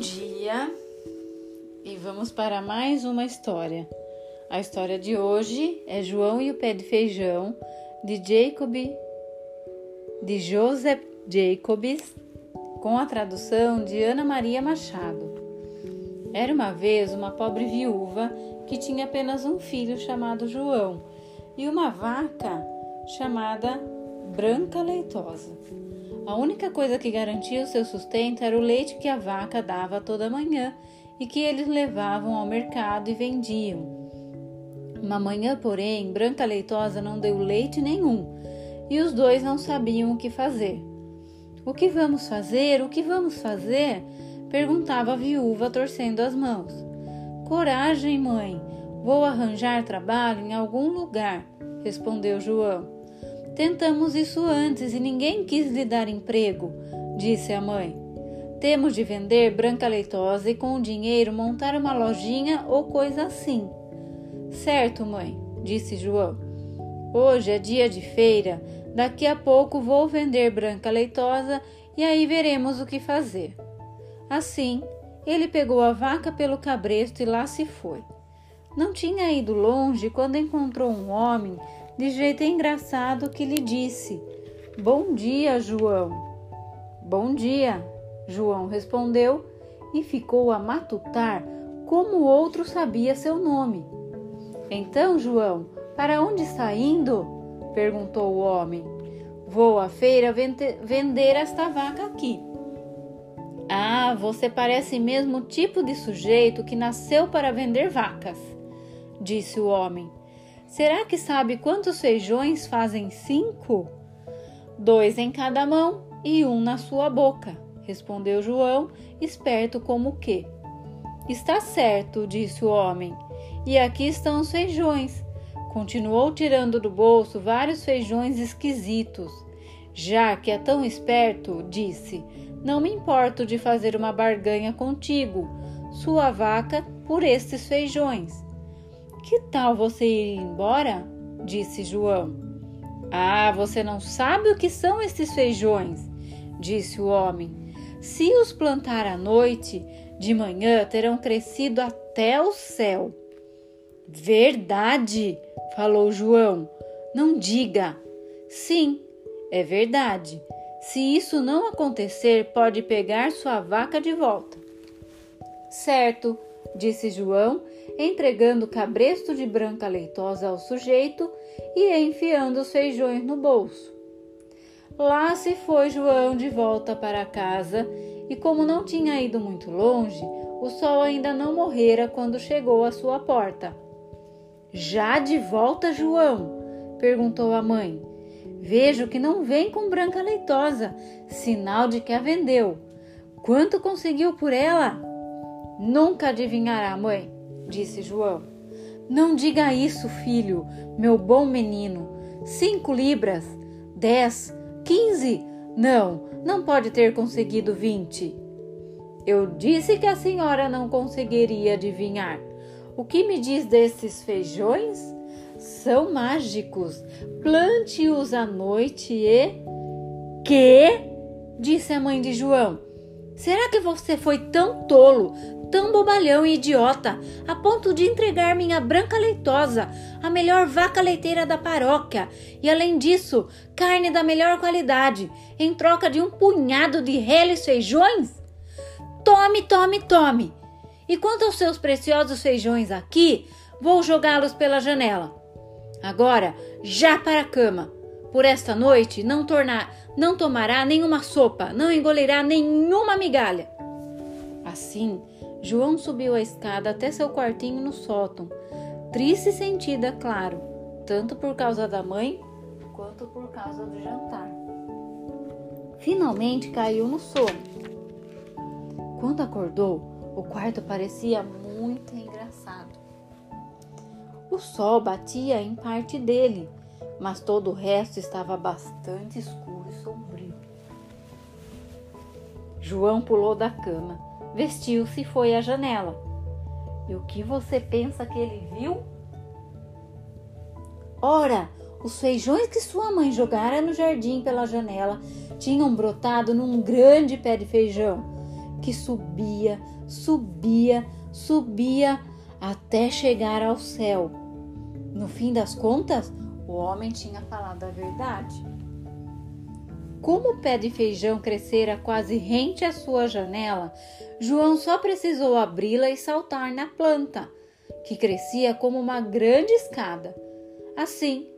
dia e vamos para mais uma história. A história de hoje é João e o Pé de Feijão, de Jacob, de Joseph Jacobs, com a tradução de Ana Maria Machado. Era uma vez uma pobre viúva que tinha apenas um filho chamado João e uma vaca chamada Branca Leitosa. A única coisa que garantia o seu sustento era o leite que a vaca dava toda manhã e que eles levavam ao mercado e vendiam. Uma manhã, porém, Branca Leitosa não deu leite nenhum e os dois não sabiam o que fazer. O que vamos fazer? O que vamos fazer? perguntava a viúva, torcendo as mãos. Coragem, mãe, vou arranjar trabalho em algum lugar, respondeu João. Tentamos isso antes e ninguém quis lhe dar emprego, disse a mãe. Temos de vender branca leitosa e com o dinheiro montar uma lojinha ou coisa assim. Certo, mãe, disse João. Hoje é dia de feira, daqui a pouco vou vender branca leitosa e aí veremos o que fazer. Assim, ele pegou a vaca pelo cabresto e lá se foi. Não tinha ido longe quando encontrou um homem de jeito engraçado que lhe disse: Bom dia, João. Bom dia, João respondeu e ficou a matutar como o outro sabia seu nome. Então, João, para onde está indo? perguntou o homem. Vou à feira vender esta vaca aqui. Ah, você parece mesmo o tipo de sujeito que nasceu para vender vacas, disse o homem. Será que sabe quantos feijões fazem cinco? Dois em cada mão e um na sua boca, respondeu João, esperto como que. Está certo, disse o homem. E aqui estão os feijões. Continuou tirando do bolso vários feijões esquisitos. Já que é tão esperto, disse, não me importo de fazer uma barganha contigo, sua vaca, por estes feijões. Que tal você ir embora? disse João. Ah, você não sabe o que são esses feijões, disse o homem. Se os plantar à noite, de manhã terão crescido até o céu. Verdade, falou João. Não diga. Sim, é verdade. Se isso não acontecer, pode pegar sua vaca de volta. Certo, disse João, entregando o cabresto de branca leitosa ao sujeito e enfiando os feijões no bolso. Lá se foi João de volta para casa e, como não tinha ido muito longe, o sol ainda não morrera quando chegou à sua porta. Já de volta, João? perguntou a mãe. Vejo que não vem com branca leitosa, sinal de que a vendeu. Quanto conseguiu por ela? Nunca adivinhará, mãe, disse João. Não diga isso, filho, meu bom menino. Cinco libras, dez, quinze. Não, não pode ter conseguido vinte. Eu disse que a senhora não conseguiria adivinhar. O que me diz desses feijões? São mágicos. Plante-os à noite e. Que? disse a mãe de João. Será que você foi tão tolo, tão bobalhão e idiota, a ponto de entregar minha branca leitosa, a melhor vaca leiteira da paróquia, e além disso, carne da melhor qualidade, em troca de um punhado de reles feijões? Tome, tome, tome! E quanto aos seus preciosos feijões aqui, vou jogá-los pela janela. Agora, já para a cama. Por esta noite não tornar, não tomará nenhuma sopa, não engolirá nenhuma migalha. Assim, João subiu a escada até seu quartinho no sótão, triste e sentida, claro, tanto por causa da mãe quanto por causa do jantar. Finalmente caiu no sono. Quando acordou, o quarto parecia muito engraçado. O sol batia em parte dele, mas todo o resto estava bastante escuro e sombrio. João pulou da cama vestiu-se e foi à janela. E o que você pensa que ele viu? Ora, os feijões que sua mãe jogara no jardim pela janela tinham brotado num grande pé de feijão, que subia, subia, subia até chegar ao céu. No fim das contas, o homem tinha falado a verdade. Como o pé de feijão crescera quase rente à sua janela, João só precisou abri-la e saltar na planta, que crescia como uma grande escada. Assim,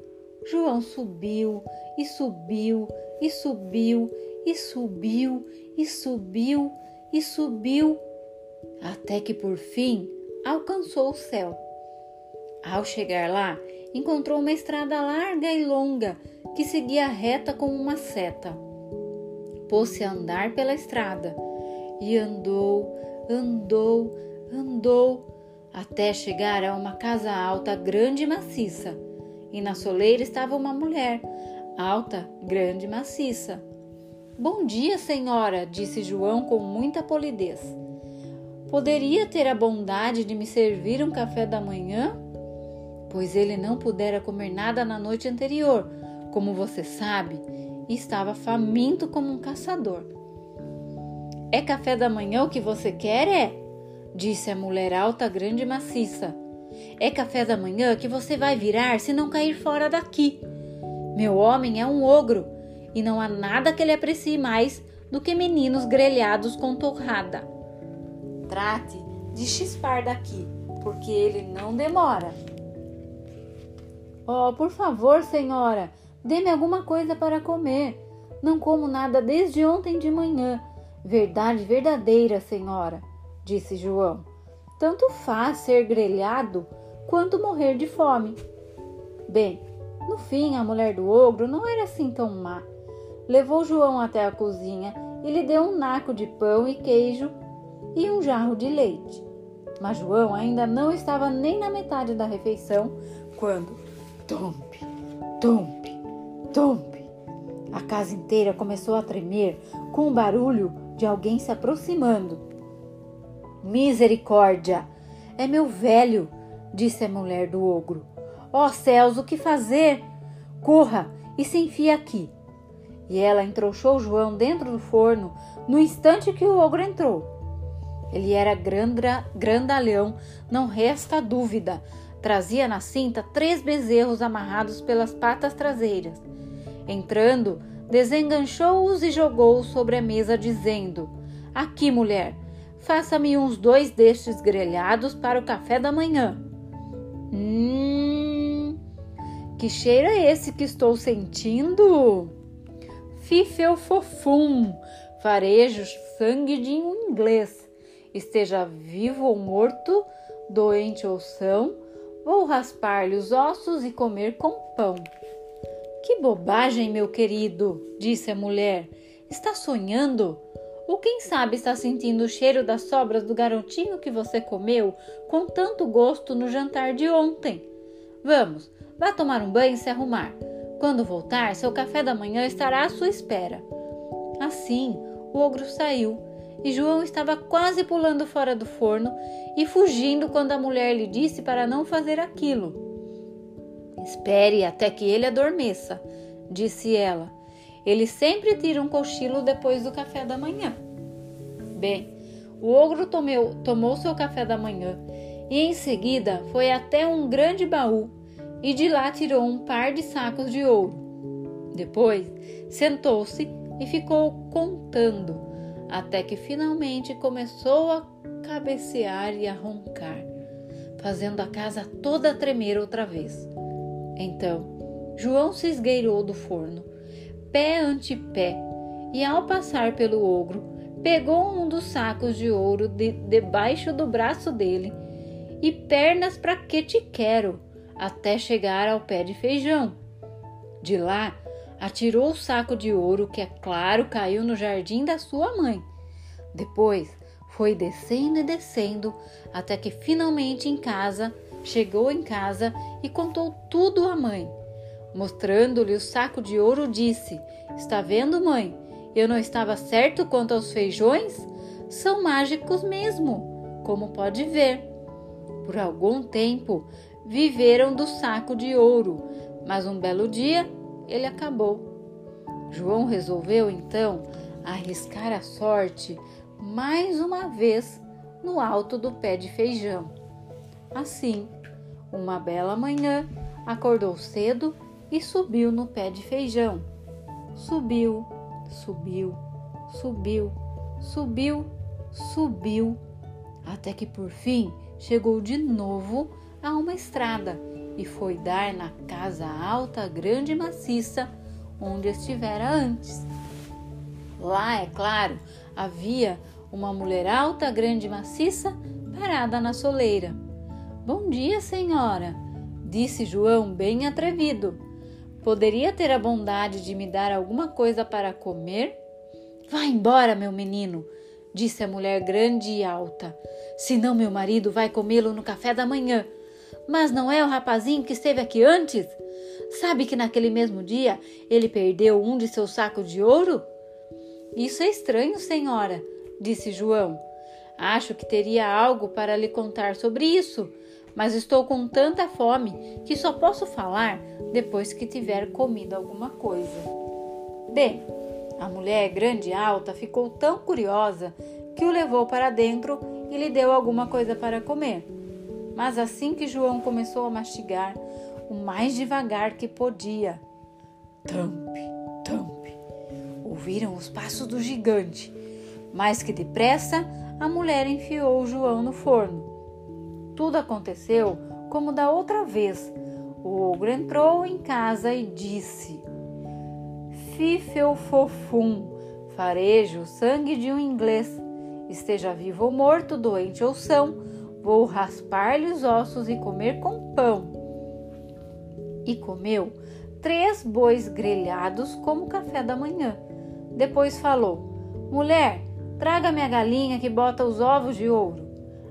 João subiu e subiu e subiu e subiu e subiu e subiu, até que por fim alcançou o céu. Ao chegar lá, encontrou uma estrada larga e longa que seguia reta como uma seta. Pôs-se a andar pela estrada e andou, andou, andou, até chegar a uma casa alta, grande e maciça. E na soleira estava uma mulher, alta, grande e maciça. Bom dia, senhora, disse João com muita polidez. Poderia ter a bondade de me servir um café da manhã? Pois ele não pudera comer nada na noite anterior, como você sabe, estava faminto como um caçador. É café da manhã o que você quer, é? Disse a mulher alta, grande e maciça. É café da manhã que você vai virar se não cair fora daqui. Meu homem é um ogro e não há nada que ele aprecie mais do que meninos grelhados com torrada. Trate de chispar daqui, porque ele não demora. Oh, por favor, senhora, dê-me alguma coisa para comer. Não como nada desde ontem de manhã. Verdade verdadeira, senhora, disse João. Tanto faz ser grelhado quanto morrer de fome. Bem, no fim, a mulher do ogro não era assim tão má. Levou João até a cozinha e lhe deu um naco de pão e queijo e um jarro de leite. Mas João ainda não estava nem na metade da refeição quando tompe, tompe, tompe. A casa inteira começou a tremer com o barulho de alguém se aproximando. Misericórdia! É meu velho, disse a mulher do ogro. Ó oh, céus, o que fazer? Corra e se enfie aqui. E ela entrouxou João dentro do forno no instante que o ogro entrou. Ele era grandalhão, não resta dúvida. Trazia na cinta três bezerros amarrados pelas patas traseiras. Entrando, desenganchou-os e jogou-os sobre a mesa, dizendo: Aqui, mulher, faça-me uns dois destes grelhados para o café da manhã. Hum, que cheiro é esse que estou sentindo? Fifeu fofum, farejo sangue de um inglês. Esteja vivo ou morto, doente ou são, vou raspar-lhe os ossos e comer com pão. Que bobagem, meu querido, disse a mulher. Está sonhando? Ou quem sabe está sentindo o cheiro das sobras do garotinho que você comeu com tanto gosto no jantar de ontem? Vamos, vá tomar um banho e se arrumar. Quando voltar, seu café da manhã estará à sua espera. Assim, o ogro saiu e João estava quase pulando fora do forno e fugindo quando a mulher lhe disse para não fazer aquilo. Espere até que ele adormeça, disse ela ele sempre tira um cochilo depois do café da manhã. Bem, o ogro tomeu, tomou seu café da manhã e em seguida foi até um grande baú e de lá tirou um par de sacos de ouro. Depois sentou-se e ficou contando, até que finalmente começou a cabecear e a roncar, fazendo a casa toda tremer outra vez. Então, João se esgueirou do forno pé ante pé, e ao passar pelo ogro, pegou um dos sacos de ouro de, debaixo do braço dele e pernas para que te quero, até chegar ao pé de feijão. De lá, atirou o saco de ouro que, é claro, caiu no jardim da sua mãe. Depois, foi descendo e descendo até que finalmente em casa, chegou em casa e contou tudo à mãe. Mostrando-lhe o saco de ouro, disse: Está vendo, mãe? Eu não estava certo quanto aos feijões? São mágicos mesmo, como pode ver. Por algum tempo viveram do saco de ouro, mas um belo dia ele acabou. João resolveu então arriscar a sorte mais uma vez no alto do pé de feijão. Assim, uma bela manhã, acordou cedo e subiu no pé de feijão. Subiu, subiu, subiu, subiu, subiu, até que por fim chegou de novo a uma estrada e foi dar na casa alta, grande e maciça onde estivera antes. Lá, é claro, havia uma mulher alta, grande e maciça parada na soleira. Bom dia, senhora, disse João, bem atrevido. Poderia ter a bondade de me dar alguma coisa para comer? Vá embora, meu menino, disse a mulher grande e alta. Senão meu marido vai comê-lo no café da manhã. Mas não é o rapazinho que esteve aqui antes? Sabe que naquele mesmo dia ele perdeu um de seus sacos de ouro? Isso é estranho, senhora, disse João. Acho que teria algo para lhe contar sobre isso, mas estou com tanta fome que só posso falar depois que tiver comido alguma coisa. Bem, a mulher grande e alta ficou tão curiosa que o levou para dentro e lhe deu alguma coisa para comer. Mas assim que João começou a mastigar, o mais devagar que podia, tampe, tampe, ouviram os passos do gigante. Mais que depressa, a mulher enfiou João no forno. Tudo aconteceu como da outra vez. O ogro entrou em casa e disse: fifeu fofum, farejo, sangue de um inglês. Esteja vivo ou morto, doente ou são, vou raspar-lhe os ossos e comer com pão. E comeu três bois grelhados como café da manhã. Depois falou: Mulher, traga-me a galinha que bota os ovos de ouro.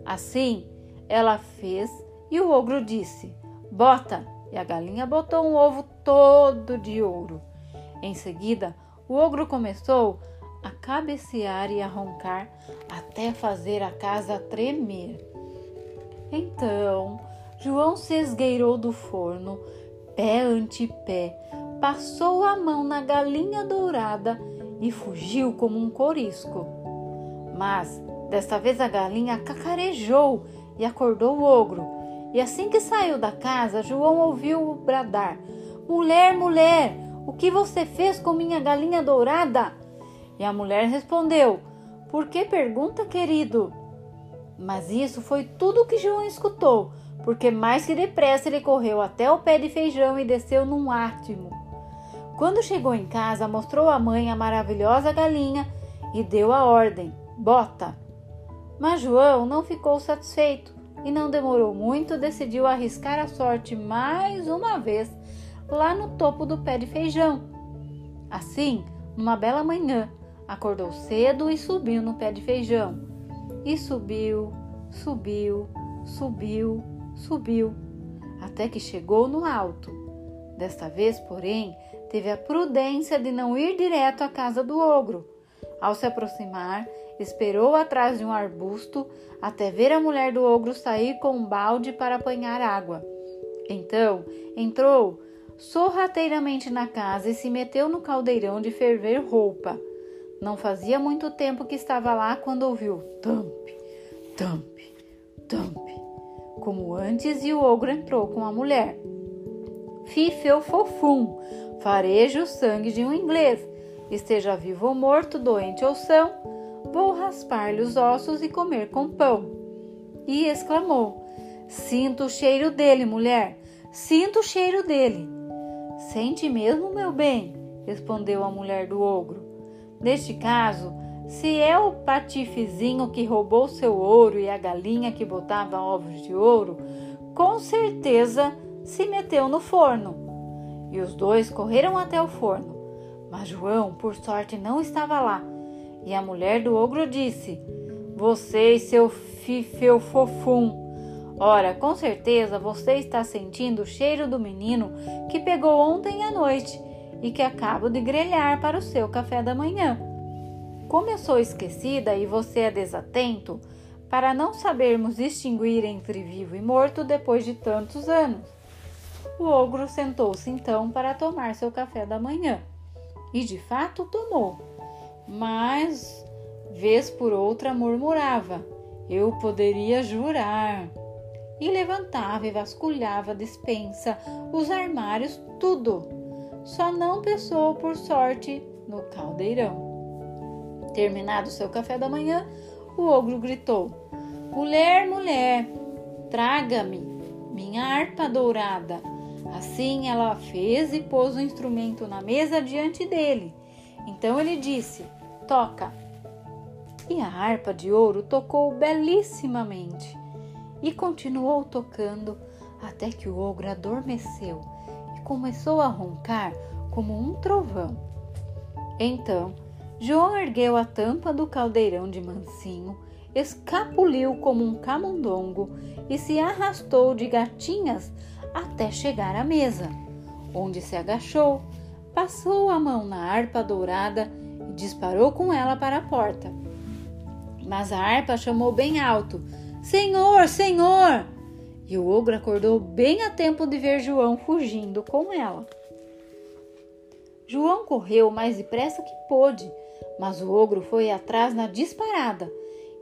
Assim ela fez e o ogro disse: Bota! E a galinha botou um ovo todo de ouro. Em seguida, o ogro começou a cabecear e a roncar até fazer a casa tremer. Então, João se esgueirou do forno, pé ante pé, passou a mão na galinha dourada e fugiu como um corisco. Mas desta vez a galinha cacarejou e acordou o ogro. E assim que saiu da casa, João ouviu bradar: Mulher, mulher, o que você fez com minha galinha dourada? E a mulher respondeu: Por que pergunta, querido? Mas isso foi tudo o que João escutou, porque mais que depressa ele correu até o pé de feijão e desceu num átimo. Quando chegou em casa, mostrou à mãe a maravilhosa galinha e deu a ordem: bota! Mas João não ficou satisfeito e não demorou muito, decidiu arriscar a sorte mais uma vez lá no topo do pé de feijão. Assim, numa bela manhã, acordou cedo e subiu no pé de feijão. E subiu, subiu, subiu, subiu, até que chegou no alto. Desta vez, porém, teve a prudência de não ir direto à casa do ogro. Ao se aproximar, esperou atrás de um arbusto até ver a mulher do ogro sair com um balde para apanhar água. Então entrou sorrateiramente na casa e se meteu no caldeirão de ferver roupa. Não fazia muito tempo que estava lá quando ouviu tampe, tampe, tampe, como antes, e o ogro entrou com a mulher. Fifeu fofum, farejo o sangue de um inglês, esteja vivo ou morto, doente ou são, vou raspar-lhe os ossos e comer com pão. E exclamou: Sinto o cheiro dele, mulher, sinto o cheiro dele. Sente mesmo, meu bem, respondeu a mulher do ogro. Neste caso, se é o patifezinho que roubou seu ouro e a galinha que botava ovos de ouro, com certeza se meteu no forno. E os dois correram até o forno. Mas João, por sorte, não estava lá. E a mulher do ogro disse: Você e seu fifeu fofum, Ora, com certeza você está sentindo o cheiro do menino que pegou ontem à noite e que acabo de grelhar para o seu café da manhã. Como eu sou esquecida e você é desatento, para não sabermos distinguir entre vivo e morto depois de tantos anos. O ogro sentou-se então para tomar seu café da manhã. E de fato tomou. Mas Vez por outra murmurava: Eu poderia jurar. E levantava e vasculhava a despensa, os armários, tudo. Só não pensou, por sorte, no caldeirão. Terminado seu café da manhã, o ogro gritou: Mulher, mulher, traga-me minha harpa dourada. Assim ela fez e pôs o instrumento na mesa diante dele. Então ele disse: Toca. E a harpa de ouro tocou belíssimamente e continuou tocando até que o ogro adormeceu começou a roncar como um trovão. Então João ergueu a tampa do caldeirão de mansinho, escapuliu como um camundongo e se arrastou de gatinhas até chegar à mesa, onde se agachou, passou a mão na harpa dourada e disparou com ela para a porta. Mas a harpa chamou bem alto: Senhor, Senhor! E o ogro acordou bem a tempo de ver João fugindo com ela. João correu o mais depressa que pôde, mas o ogro foi atrás na disparada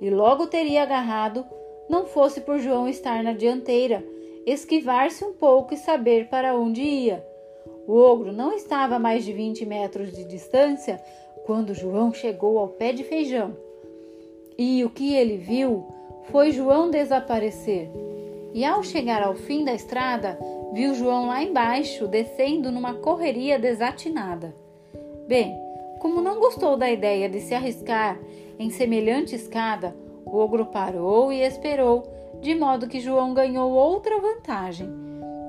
e logo teria agarrado, não fosse por João estar na dianteira, esquivar-se um pouco e saber para onde ia. O ogro não estava a mais de 20 metros de distância quando João chegou ao pé de feijão. E o que ele viu foi João desaparecer. E ao chegar ao fim da estrada, viu João lá embaixo, descendo numa correria desatinada. Bem, como não gostou da ideia de se arriscar em semelhante escada, o ogro parou e esperou, de modo que João ganhou outra vantagem.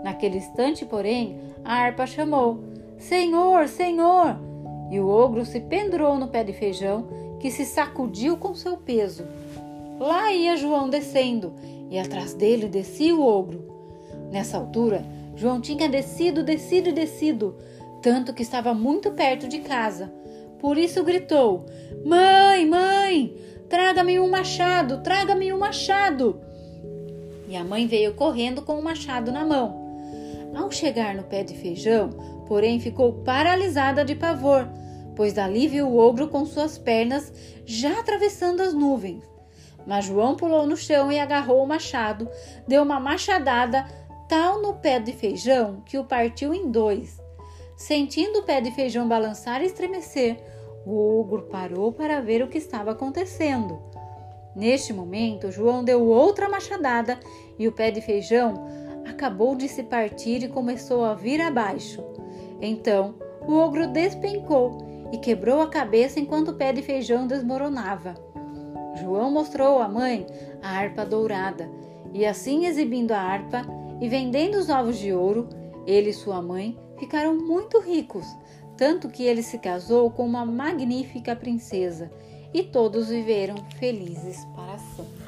Naquele instante, porém, a harpa chamou: Senhor, Senhor! E o ogro se pendurou no pé de feijão que se sacudiu com seu peso. Lá ia João descendo, e atrás dele descia o ogro. Nessa altura, João tinha descido, descido e descido, tanto que estava muito perto de casa. Por isso gritou: Mãe, mãe, traga-me um machado, traga-me um machado. E a mãe veio correndo com o machado na mão. Ao chegar no pé de feijão, porém ficou paralisada de pavor, pois dali viu o ogro com suas pernas já atravessando as nuvens. Mas João pulou no chão e agarrou o machado, deu uma machadada tal no pé de feijão que o partiu em dois. Sentindo o pé de feijão balançar e estremecer, o ogro parou para ver o que estava acontecendo. Neste momento, João deu outra machadada e o pé de feijão acabou de se partir e começou a vir abaixo. Então, o ogro despencou e quebrou a cabeça enquanto o pé de feijão desmoronava. João mostrou à mãe a harpa dourada, e assim exibindo a harpa e vendendo os ovos de ouro, ele e sua mãe ficaram muito ricos, tanto que ele se casou com uma magnífica princesa, e todos viveram felizes para sempre.